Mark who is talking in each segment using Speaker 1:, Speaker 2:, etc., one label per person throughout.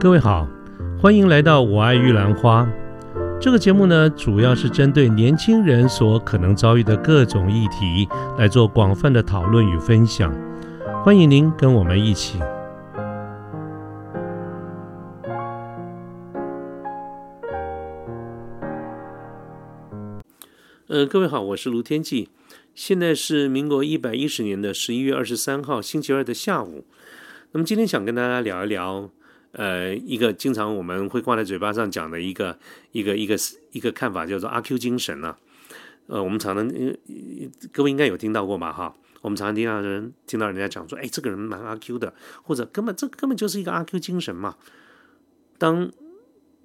Speaker 1: 各位好，欢迎来到《我爱玉兰花》这个节目呢，主要是针对年轻人所可能遭遇的各种议题来做广泛的讨论与分享。欢迎您跟我们一起。呃，各位好，我是卢天记，现在是民国一百一十年的十一月二十三号星期二的下午。那么今天想跟大家聊一聊。呃，一个经常我们会挂在嘴巴上讲的一个一个一个一个看法，叫做阿 Q 精神呢。呃，我们常常各位应该有听到过吧？哈，我们常常听到人听到人家讲说，哎，这个人蛮阿 Q 的，或者根本这根本就是一个阿 Q 精神嘛。当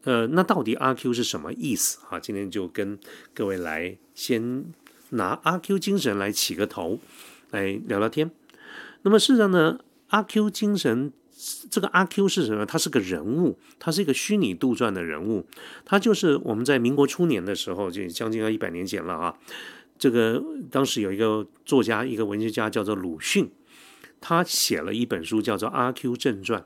Speaker 1: 呃，那到底阿 Q 是什么意思哈？今天就跟各位来先拿阿 Q 精神来起个头，来聊聊天。那么事实上呢，阿 Q 精神。这个阿 Q 是什么？他是个人物，他是一个虚拟杜撰的人物。他就是我们在民国初年的时候，就将近要一百年前了啊。这个当时有一个作家，一个文学家叫做鲁迅，他写了一本书叫做《阿 Q 正传》。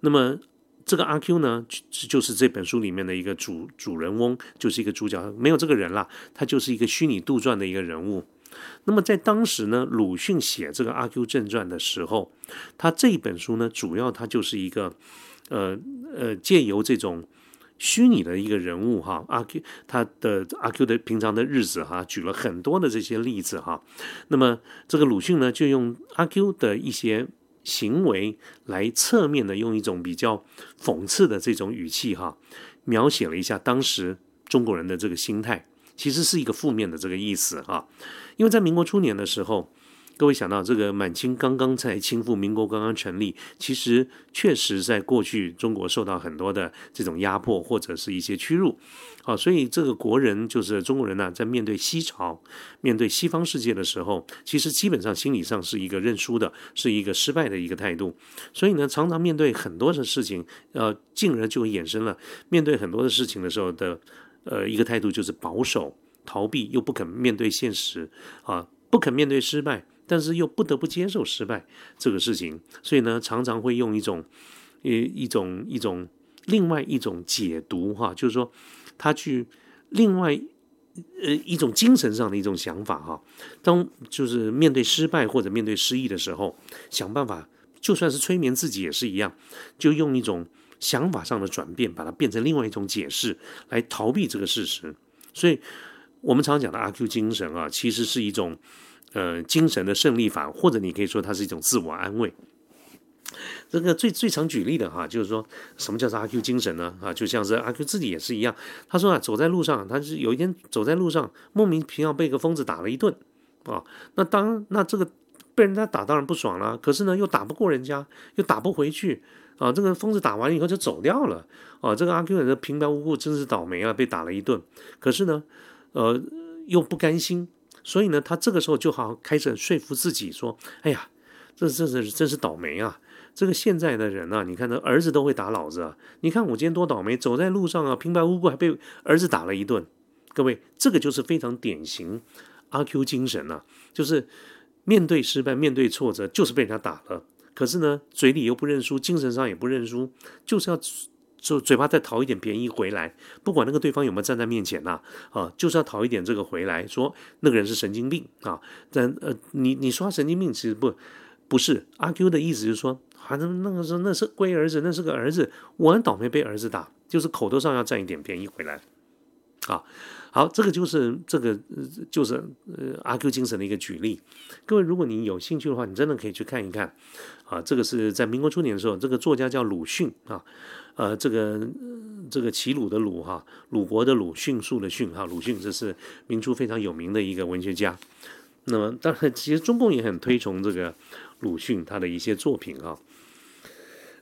Speaker 1: 那么这个阿 Q 呢，就是这本书里面的一个主主人翁，就是一个主角，没有这个人了，他就是一个虚拟杜撰的一个人物。那么在当时呢，鲁迅写这个《阿 Q 正传》的时候，他这一本书呢，主要他就是一个，呃呃，借由这种虚拟的一个人物哈，阿 Q 他的阿 Q 的平常的日子哈，举了很多的这些例子哈。那么这个鲁迅呢，就用阿 Q 的一些行为来侧面的用一种比较讽刺的这种语气哈，描写了一下当时中国人的这个心态。其实是一个负面的这个意思哈，因为在民国初年的时候，各位想到这个满清刚刚在倾覆，民国刚刚成立，其实确实在过去中国受到很多的这种压迫或者是一些屈辱，啊，所以这个国人就是中国人呢，在面对西朝、面对西方世界的时候，其实基本上心理上是一个认输的，是一个失败的一个态度，所以呢，常常面对很多的事情，呃，进而就衍生了面对很多的事情的时候的。呃，一个态度就是保守、逃避，又不肯面对现实啊，不肯面对失败，但是又不得不接受失败这个事情，所以呢，常常会用一种一一种一种另外一种解读哈，就是说他去另外呃一种精神上的一种想法哈，当就是面对失败或者面对失意的时候，想办法，就算是催眠自己也是一样，就用一种。想法上的转变，把它变成另外一种解释，来逃避这个事实。所以，我们常讲的阿 Q 精神啊，其实是一种呃精神的胜利法，或者你可以说它是一种自我安慰。这个最最常举例的哈，就是说什么叫做阿 Q 精神呢？啊，就像是阿 Q 自己也是一样。他说啊，走在路上，他是有一天走在路上，莫名其妙被一个疯子打了一顿啊。那当那这个被人家打，当然不爽了。可是呢，又打不过人家，又打不回去。啊，这个疯子打完以后就走掉了。啊，这个阿 Q 人的平白无故真是倒霉啊，被打了一顿。可是呢，呃，又不甘心，所以呢，他这个时候就好开始说服自己说：“哎呀，这这是真是倒霉啊！这个现在的人啊，你看，这儿子都会打老子啊！你看我今天多倒霉，走在路上啊，平白无故还被儿子打了一顿。各位，这个就是非常典型阿 Q 精神啊，就是面对失败、面对挫折，就是被人家打了。”可是呢，嘴里又不认输，精神上也不认输，就是要就嘴巴再讨一点便宜回来，不管那个对方有没有站在面前呐，啊，就是要讨一点这个回来，说那个人是神经病啊。但呃，你你说神经病，其实不不是阿 Q 的意思，就是说，反正那个时候那是龟儿子，那是个儿子，我很倒霉被儿子打，就是口头上要占一点便宜回来，啊。好，这个就是这个就是呃阿 Q 精神的一个举例。各位，如果你有兴趣的话，你真的可以去看一看。啊，这个是在民国初年的时候，这个作家叫鲁迅啊，呃，这个这个齐鲁的鲁哈，鲁国的鲁，迅速的迅哈，鲁迅这是明初非常有名的一个文学家。那么，当然，其实中共也很推崇这个鲁迅他的一些作品啊。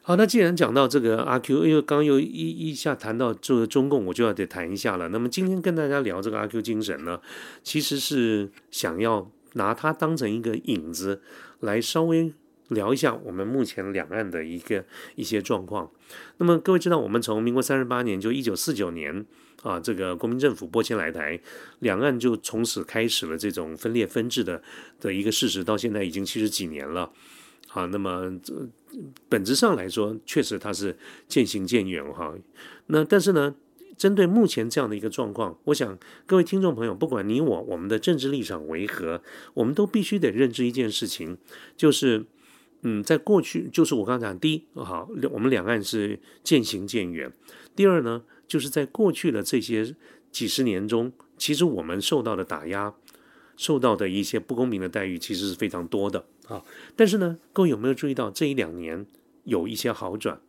Speaker 1: 好，那既然讲到这个阿 Q，因为刚又一一下谈到这个中共，我就要得谈一下了。那么今天跟大家聊这个阿 Q 精神呢，其实是想要拿它当成一个引子，来稍微聊一下我们目前两岸的一个一些状况。那么各位知道，我们从民国三十八年，就一九四九年啊，这个国民政府拨迁来台，两岸就从此开始了这种分裂分治的的一个事实，到现在已经七十几年了。啊，那么这本质上来说，确实它是渐行渐远哈。那但是呢，针对目前这样的一个状况，我想各位听众朋友，不管你我我们的政治立场为何，我们都必须得认知一件事情，就是嗯，在过去，就是我刚讲，第一，好，我们两岸是渐行渐远；第二呢，就是在过去的这些几十年中，其实我们受到的打压。受到的一些不公平的待遇其实是非常多的啊，但是呢，各位有没有注意到这一两年有一些好转？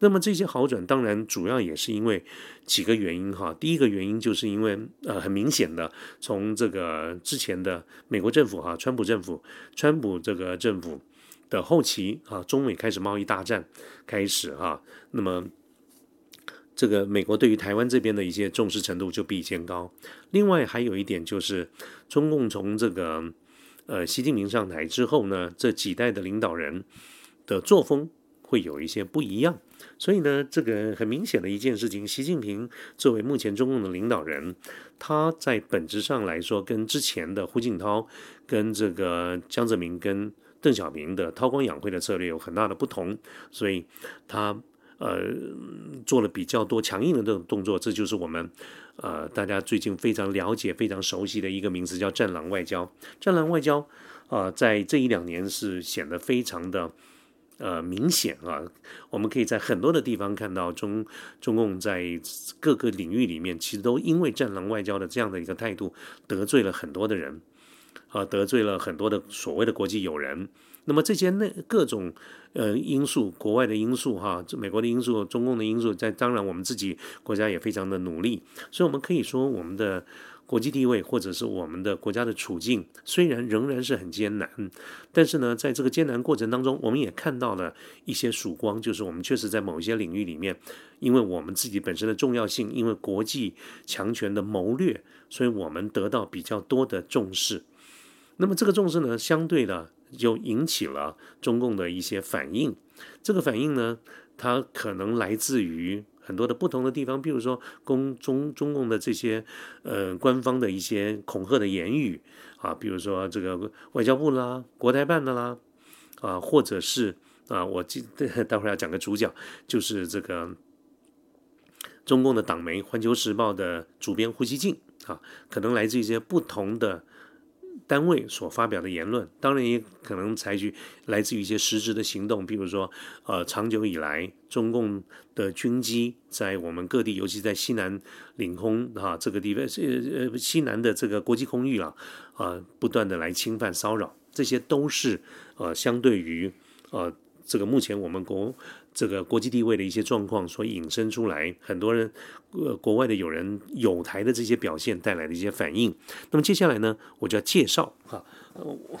Speaker 1: 那么这些好转当然主要也是因为几个原因哈。第一个原因就是因为呃很明显的，从这个之前的美国政府哈，川普政府，川普这个政府的后期啊，中美开始贸易大战开始哈，那么。这个美国对于台湾这边的一些重视程度就比以前高。另外还有一点就是，中共从这个呃习近平上台之后呢，这几代的领导人的作风会有一些不一样。所以呢，这个很明显的一件事情，习近平作为目前中共的领导人，他在本质上来说，跟之前的胡锦涛、跟这个江泽民、跟邓小平的韬光养晦的策略有很大的不同。所以他。呃，做了比较多强硬的这种动作，这就是我们呃大家最近非常了解、非常熟悉的一个名词，叫“战狼外交”。战狼外交啊，在这一两年是显得非常的呃明显啊。我们可以在很多的地方看到中中共在各个领域里面，其实都因为“战狼外交”的这样的一个态度，得罪了很多的人啊，得罪了很多的所谓的国际友人。那么这些那各种呃因素，国外的因素哈，美国的因素，中共的因素，在当然我们自己国家也非常的努力，所以我们可以说我们的国际地位或者是我们的国家的处境，虽然仍然是很艰难，但是呢，在这个艰难过程当中，我们也看到了一些曙光，就是我们确实在某一些领域里面，因为我们自己本身的重要性，因为国际强权的谋略，所以我们得到比较多的重视。那么这个重视呢，相对的。就引起了中共的一些反应，这个反应呢，它可能来自于很多的不同的地方，比如说公中中共的这些呃官方的一些恐吓的言语啊，比如说这个外交部啦、国台办的啦啊，或者是啊，我记 待会儿要讲个主角，就是这个中共的党媒《环球时报》的主编胡锡进啊，可能来自一些不同的。单位所发表的言论，当然也可能采取来自于一些实质的行动，比如说，呃，长久以来，中共的军机在我们各地，尤其在西南领空啊这个地方，呃呃西南的这个国际空域啊，啊，不断的来侵犯骚扰，这些都是呃相对于呃这个目前我们国。这个国际地位的一些状况所引申出来，很多人呃国外的友人有台的这些表现带来的一些反应。那么接下来呢，我就要介绍哈，我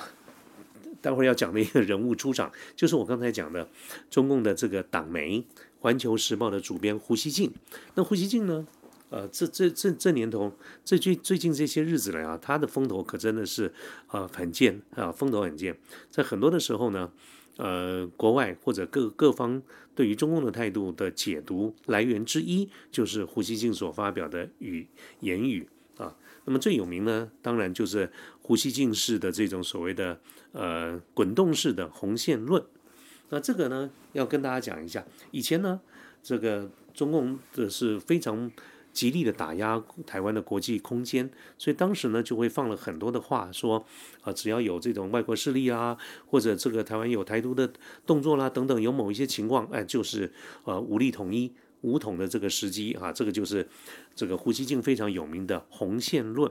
Speaker 1: 待会儿要讲的一个人物出场，就是我刚才讲的中共的这个党媒《环球时报》的主编胡锡进。那胡锡进呢，呃，这这这这年头，这最最近这些日子来啊，他的风头可真的是啊很健啊，风头很健，在很多的时候呢。呃，国外或者各各方对于中共的态度的解读来源之一，就是胡锡进所发表的语言语啊。那么最有名呢，当然就是胡锡进式的这种所谓的呃滚动式的红线论。那这个呢，要跟大家讲一下，以前呢，这个中共的是非常。极力的打压台湾的国际空间，所以当时呢就会放了很多的话，说啊，只要有这种外国势力啊，或者这个台湾有台独的动作啦等等，有某一些情况，哎，就是呃武力统一、武统的这个时机啊，这个就是这个胡锡进非常有名的红线论。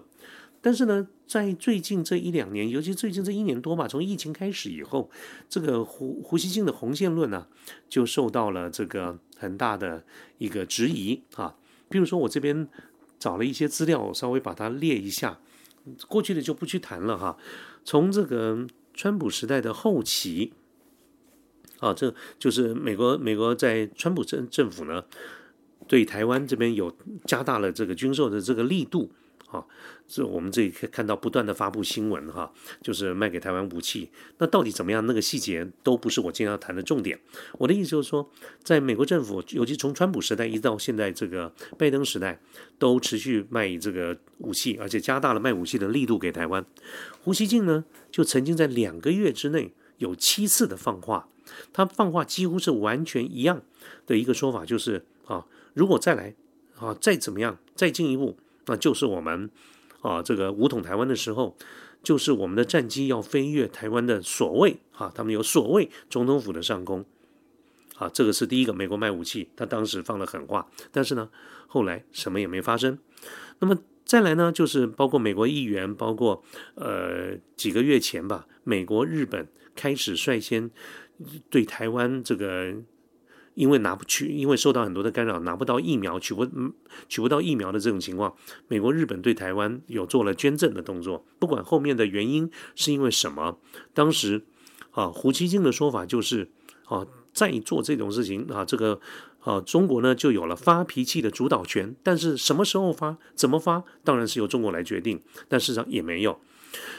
Speaker 1: 但是呢，在最近这一两年，尤其最近这一年多吧，从疫情开始以后，这个胡胡锡进的红线论呢，就受到了这个很大的一个质疑啊。比如说，我这边找了一些资料，稍微把它列一下。过去的就不去谈了哈。从这个川普时代的后期，啊，这就是美国美国在川普政政府呢，对台湾这边有加大了这个军售的这个力度。啊，这我们这里可以看到不断的发布新闻哈，就是卖给台湾武器。那到底怎么样？那个细节都不是我今天要谈的重点。我的意思就是说，在美国政府，尤其从川普时代一直到现在这个拜登时代，都持续卖这个武器，而且加大了卖武器的力度给台湾。胡锡进呢，就曾经在两个月之内有七次的放话，他放话几乎是完全一样的一个说法，就是啊，如果再来啊，再怎么样，再进一步，那就是我们啊这个武统台湾的时候，就是我们的战机要飞越台湾的所谓啊，他们有所谓总统府的上空。啊，这个是第一个，美国卖武器，他当时放了狠话，但是呢，后来什么也没发生。那么再来呢，就是包括美国议员，包括呃几个月前吧，美国、日本开始率先对台湾这个，因为拿不去，因为受到很多的干扰，拿不到疫苗，取不取不到疫苗的这种情况，美国、日本对台湾有做了捐赠的动作。不管后面的原因是因为什么，当时啊，胡锡进的说法就是啊。再做这种事情啊，这个啊，中国呢就有了发脾气的主导权。但是什么时候发、怎么发，当然是由中国来决定。但事实上也没有。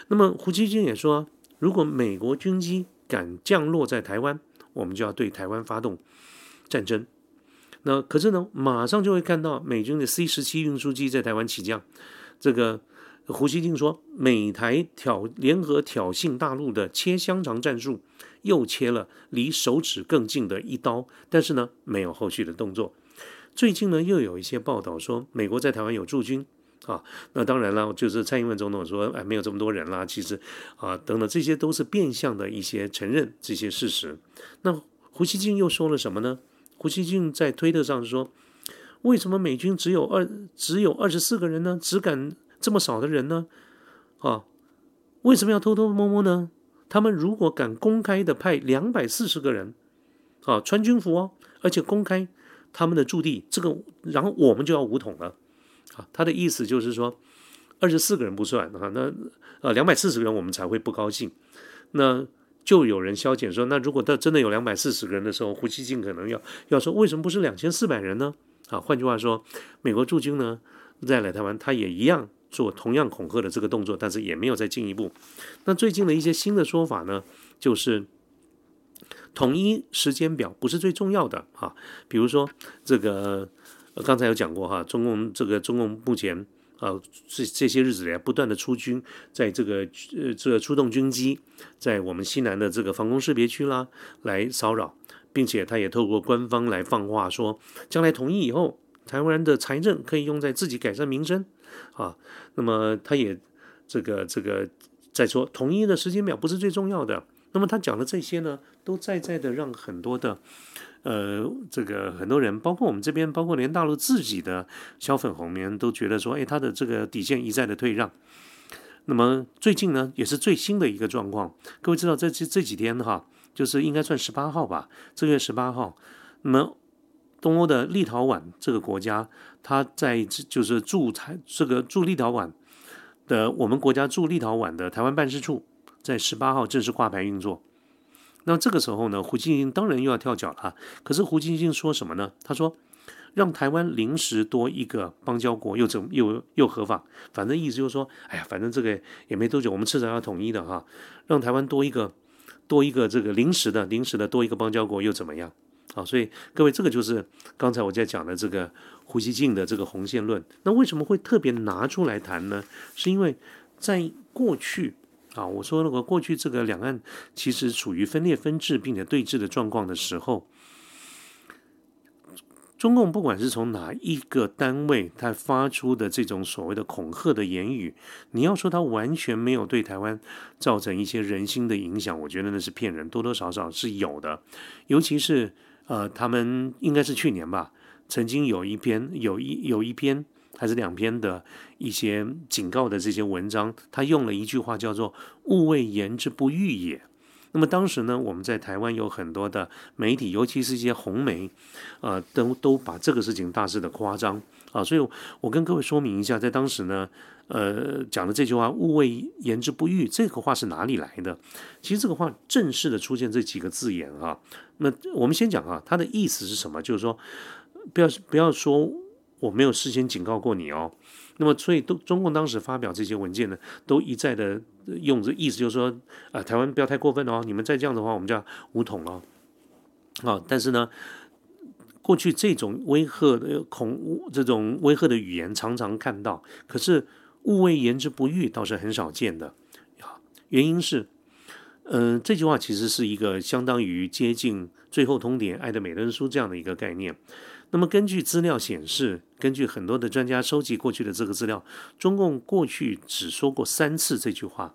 Speaker 1: 那么胡锡进也说，如果美国军机敢降落在台湾，我们就要对台湾发动战争。那可是呢，马上就会看到美军的 C 十七运输机在台湾起降。这个胡锡进说，美台挑联合挑衅大陆的切香肠战术。又切了离手指更近的一刀，但是呢，没有后续的动作。最近呢，又有一些报道说，美国在台湾有驻军啊。那当然了，就是蔡英文总统说，哎，没有这么多人啦。其实啊，等等，这些都是变相的一些承认这些事实。那胡锡进又说了什么呢？胡锡进在推特上说，为什么美军只有二只有二十四个人呢？只敢这么少的人呢？啊，为什么要偷偷摸摸呢？他们如果敢公开的派两百四十个人，啊，穿军服哦，而且公开他们的驻地，这个，然后我们就要武统了，啊，他的意思就是说，二十四个人不算啊，那呃两百四十个人我们才会不高兴，那就有人消减说，那如果他真的有两百四十个人的时候，胡锡进可能要要说，为什么不是两千四百人呢？啊，换句话说，美国驻军呢在来台湾，他也一样。做同样恐吓的这个动作，但是也没有再进一步。那最近的一些新的说法呢，就是统一时间表不是最重要的啊。比如说这个刚才有讲过哈，中共这个中共目前啊这这些日子来不断的出军，在这个呃这个出动军机在我们西南的这个防空识别区啦来骚扰，并且他也透过官方来放话说，将来统一以后，台湾人的财政可以用在自己改善民生。啊，那么他也这个这个在说统一的时间表不是最重要的。那么他讲的这些呢，都在在的让很多的呃这个很多人，包括我们这边，包括连大陆自己的小粉红们都觉得说，哎，他的这个底线一再的退让。那么最近呢，也是最新的一个状况。各位知道，这这这几天哈，就是应该算十八号吧，这个月十八号，那么。东欧的立陶宛这个国家，他在就是驻台这个驻立陶宛的我们国家驻立陶宛的台湾办事处，在十八号正式挂牌运作。那这个时候呢，胡锦英当然又要跳脚了。可是胡锦英说什么呢？他说让台湾临时多一个邦交国又怎又又何妨？反正意思就是说，哎呀，反正这个也没多久，我们迟早要统一的哈。让台湾多一个多一个这个临时的临时的多一个邦交国又怎么样？啊，所以各位，这个就是刚才我在讲的这个胡锡进的这个红线论。那为什么会特别拿出来谈呢？是因为在过去啊，我说那个过去这个两岸其实处于分裂分治并且对峙的状况的时候，中共不管是从哪一个单位，他发出的这种所谓的恐吓的言语，你要说他完全没有对台湾造成一些人心的影响，我觉得那是骗人，多多少少是有的，尤其是。呃，他们应该是去年吧，曾经有一篇有一有一篇还是两篇的一些警告的这些文章，他用了一句话叫做“勿谓言之不预也”。那么当时呢，我们在台湾有很多的媒体，尤其是一些红媒，呃，都都把这个事情大肆的夸张啊。所以我跟各位说明一下，在当时呢，呃，讲的这句话“勿谓言之不预”这个话是哪里来的？其实这个话正式的出现这几个字眼啊。那我们先讲啊，他的意思是什么？就是说，不要不要说我没有事先警告过你哦。那么，所以都中共当时发表这些文件呢，都一再的用这意思，就是说，啊，台湾不要太过分哦，你们再这样的话，我们就要武统了。啊，但是呢，过去这种威吓的恐这种威吓的语言常常看到，可是勿谓言之不预倒是很少见的。原因是。嗯，这句话其实是一个相当于接近《最后通牒》《爱的美人书》这样的一个概念。那么根据资料显示，根据很多的专家收集过去的这个资料，中共过去只说过三次这句话，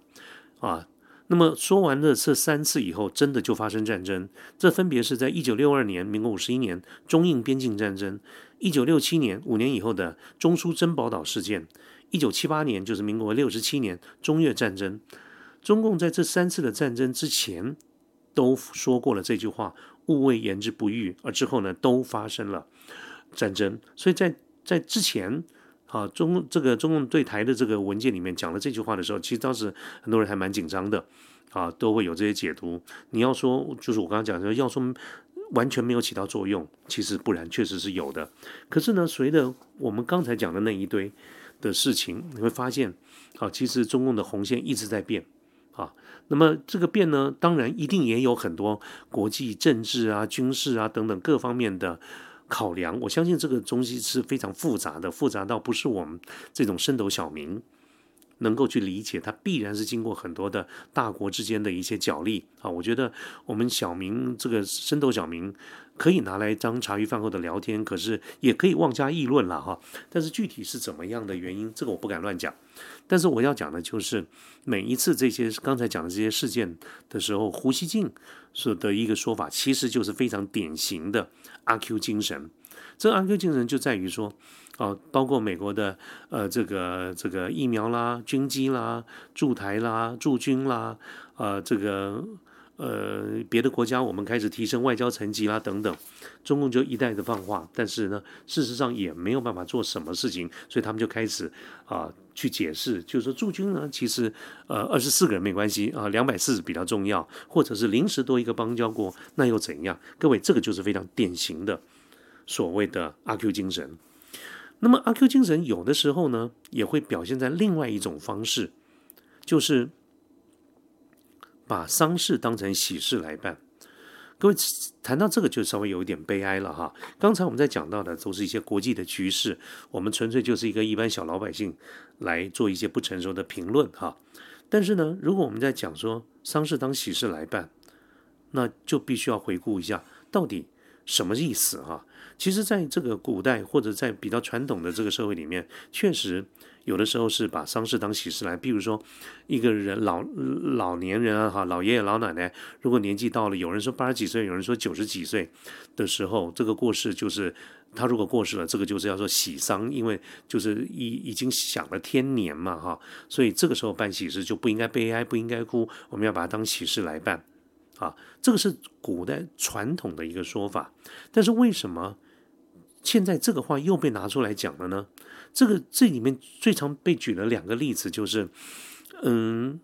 Speaker 1: 啊，那么说完了这三次以后，真的就发生战争。这分别是在一九六二年（民国五十一年）中印边境战争，一九六七年五年以后的中苏珍宝岛事件，一九七八年就是民国六十七年中越战争。中共在这三次的战争之前都说过了这句话。勿谓言之不预，而之后呢，都发生了战争。所以在在之前，啊，中这个中共对台的这个文件里面讲了这句话的时候，其实当时很多人还蛮紧张的，啊，都会有这些解读。你要说，就是我刚刚讲的，要说完全没有起到作用，其实不然，确实是有的。可是呢，随着我们刚才讲的那一堆的事情，你会发现，啊，其实中共的红线一直在变。啊，那么这个变呢，当然一定也有很多国际政治啊、军事啊等等各方面的考量。我相信这个东西是非常复杂的，复杂到不是我们这种深斗小民能够去理解。它必然是经过很多的大国之间的一些角力啊。我觉得我们小民这个深斗小民。可以拿来当茶余饭后的聊天，可是也可以妄加议论了哈。但是具体是怎么样的原因，这个我不敢乱讲。但是我要讲的就是，每一次这些刚才讲的这些事件的时候，胡锡进说的一个说法，其实就是非常典型的阿 Q 精神。这阿 Q 精神就在于说，啊，包括美国的呃这个这个疫苗啦、军机啦、驻台啦、驻军啦，呃这个。呃，别的国家我们开始提升外交层级啦，等等，中共就一代的放话，但是呢，事实上也没有办法做什么事情，所以他们就开始啊去解释，就是说驻军呢，其实呃二十四个人没关系啊，两百四十比较重要，或者是临时多一个邦交国，那又怎样？各位，这个就是非常典型的所谓的阿 Q 精神。那么阿 Q 精神有的时候呢，也会表现在另外一种方式，就是。把丧事当成喜事来办，各位谈到这个就稍微有一点悲哀了哈。刚才我们在讲到的都是一些国际的局势，我们纯粹就是一个一般小老百姓来做一些不成熟的评论哈。但是呢，如果我们在讲说丧事当喜事来办，那就必须要回顾一下到底什么意思哈。其实，在这个古代或者在比较传统的这个社会里面，确实。有的时候是把丧事当喜事来，比如说一个人老老年人啊，哈，老爷爷老奶奶，如果年纪到了，有人说八十几岁，有人说九十几岁的时候，这个过世就是他如果过世了，这个就是要做喜丧，因为就是已已经享了天年嘛，哈，所以这个时候办喜事就不应该悲哀，不应该哭，我们要把它当喜事来办，啊，这个是古代传统的一个说法，但是为什么现在这个话又被拿出来讲了呢？这个这里面最常被举的两个例子就是，嗯，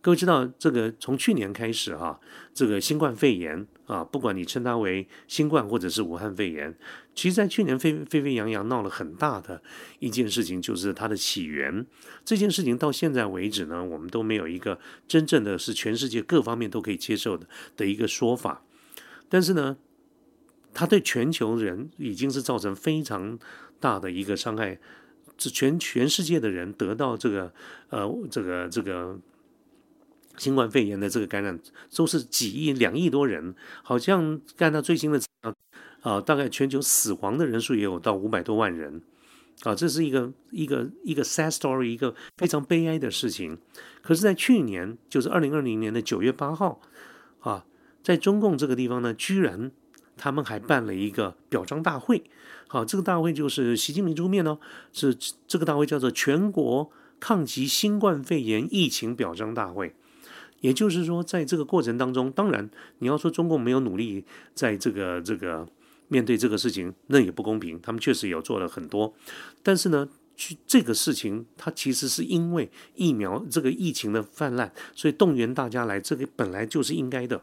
Speaker 1: 各位知道这个从去年开始哈，这个新冠肺炎啊，不管你称它为新冠或者是武汉肺炎，其实在去年沸沸沸扬扬闹了很大的一件事情，就是它的起源。这件事情到现在为止呢，我们都没有一个真正的是全世界各方面都可以接受的的一个说法。但是呢，它对全球人已经是造成非常大的一个伤害。这全全世界的人得到这个呃这个这个新冠肺炎的这个感染，都是几亿两亿多人，好像看到最新的啊，大概全球死亡的人数也有到五百多万人啊，这是一个一个一个 sad story，一个非常悲哀的事情。可是，在去年，就是二零二零年的九月八号啊，在中共这个地方呢，居然他们还办了一个表彰大会。好，这个大会就是习近平出面呢，是这个大会叫做全国抗击新冠肺炎疫情表彰大会。也就是说，在这个过程当中，当然你要说中共没有努力在这个这个面对这个事情，那也不公平。他们确实有做了很多，但是呢，去这个事情，它其实是因为疫苗这个疫情的泛滥，所以动员大家来，这个本来就是应该的。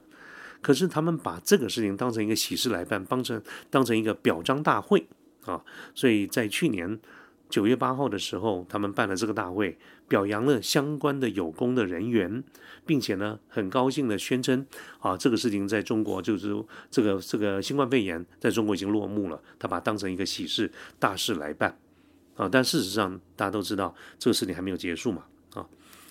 Speaker 1: 可是他们把这个事情当成一个喜事来办，当成当成一个表彰大会。啊，所以在去年九月八号的时候，他们办了这个大会，表扬了相关的有功的人员，并且呢，很高兴的宣称，啊，这个事情在中国就是这个这个新冠肺炎在中国已经落幕了，他把它当成一个喜事大事来办，啊，但事实上大家都知道，这个事情还没有结束嘛，啊，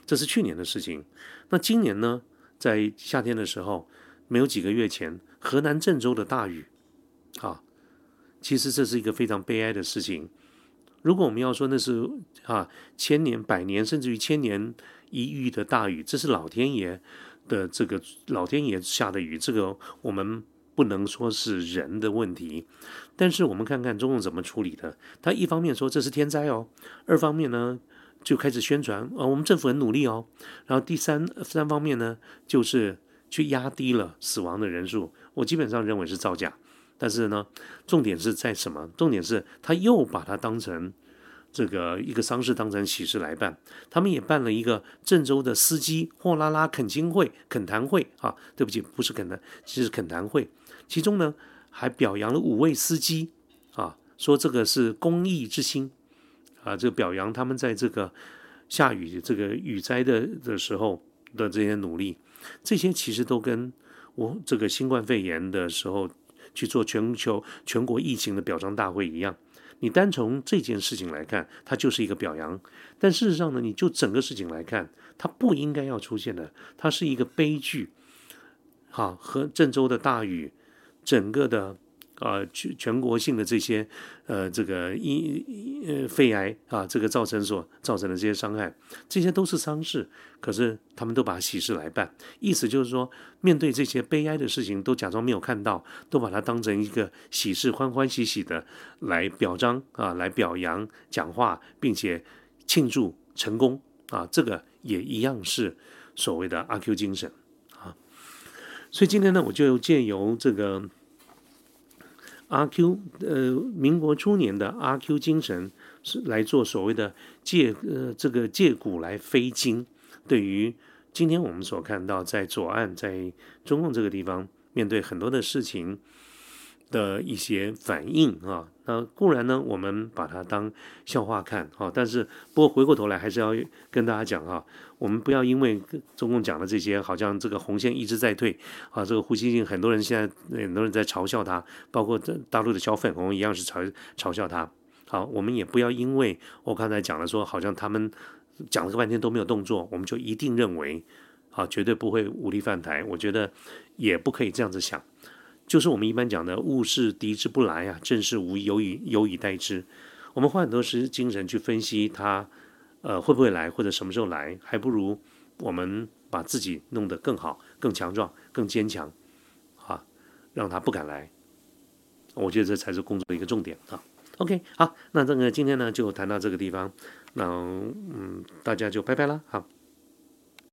Speaker 1: 这是去年的事情，那今年呢，在夏天的时候，没有几个月前，河南郑州的大雨，啊，其实这是一个非常悲哀的事情。如果我们要说那是啊千年、百年，甚至于千年一遇的大雨，这是老天爷的这个老天爷下的雨，这个我们不能说是人的问题。但是我们看看中共怎么处理的，他一方面说这是天灾哦，二方面呢。就开始宣传啊，我们政府很努力哦。然后第三三方面呢，就是去压低了死亡的人数。我基本上认为是造假，但是呢，重点是在什么？重点是他又把它当成这个一个丧事，当成喜事来办。他们也办了一个郑州的司机货拉拉恳亲会、恳谈会啊。对不起，不是恳谈，其实恳谈会。其中呢，还表扬了五位司机啊，说这个是公益之心。啊，这个表扬他们在这个下雨、这个雨灾的的时候的这些努力，这些其实都跟我这个新冠肺炎的时候去做全球全国疫情的表彰大会一样。你单从这件事情来看，它就是一个表扬；但事实上呢，你就整个事情来看，它不应该要出现的，它是一个悲剧。好，和郑州的大雨，整个的。啊，全全国性的这些，呃，这个医呃肺癌啊，这个造成所造成的这些伤害，这些都是丧事，可是他们都把喜事来办，意思就是说，面对这些悲哀的事情，都假装没有看到，都把它当成一个喜事，欢欢喜喜的来表彰啊，来表扬讲话，并且庆祝成功啊，这个也一样是所谓的阿 Q 精神啊。所以今天呢，我就借由这个。阿 Q，呃，民国初年的阿 Q 精神是来做所谓的借，呃，这个借古来非今。对于今天我们所看到在左岸，在中共这个地方，面对很多的事情。的一些反应啊，那固然呢，我们把它当笑话看啊，但是不过回过头来还是要跟大家讲啊，我们不要因为中共讲的这些，好像这个红线一直在退啊，这个呼吸性很多人现在很多人在嘲笑他，包括大陆的小粉红一样是嘲嘲笑他。好，我们也不要因为我刚才讲了说，好像他们讲了个半天都没有动作，我们就一定认为啊，绝对不会武力犯台。我觉得也不可以这样子想。就是我们一般讲的“物是敌之不来啊，正是无有以有以待之”。我们花很多时精神去分析它，呃，会不会来或者什么时候来，还不如我们把自己弄得更好、更强壮、更坚强，啊，让他不敢来。我觉得这才是工作的一个重点啊。OK，好，那这个今天呢就谈到这个地方，那嗯，大家就拜拜了，好。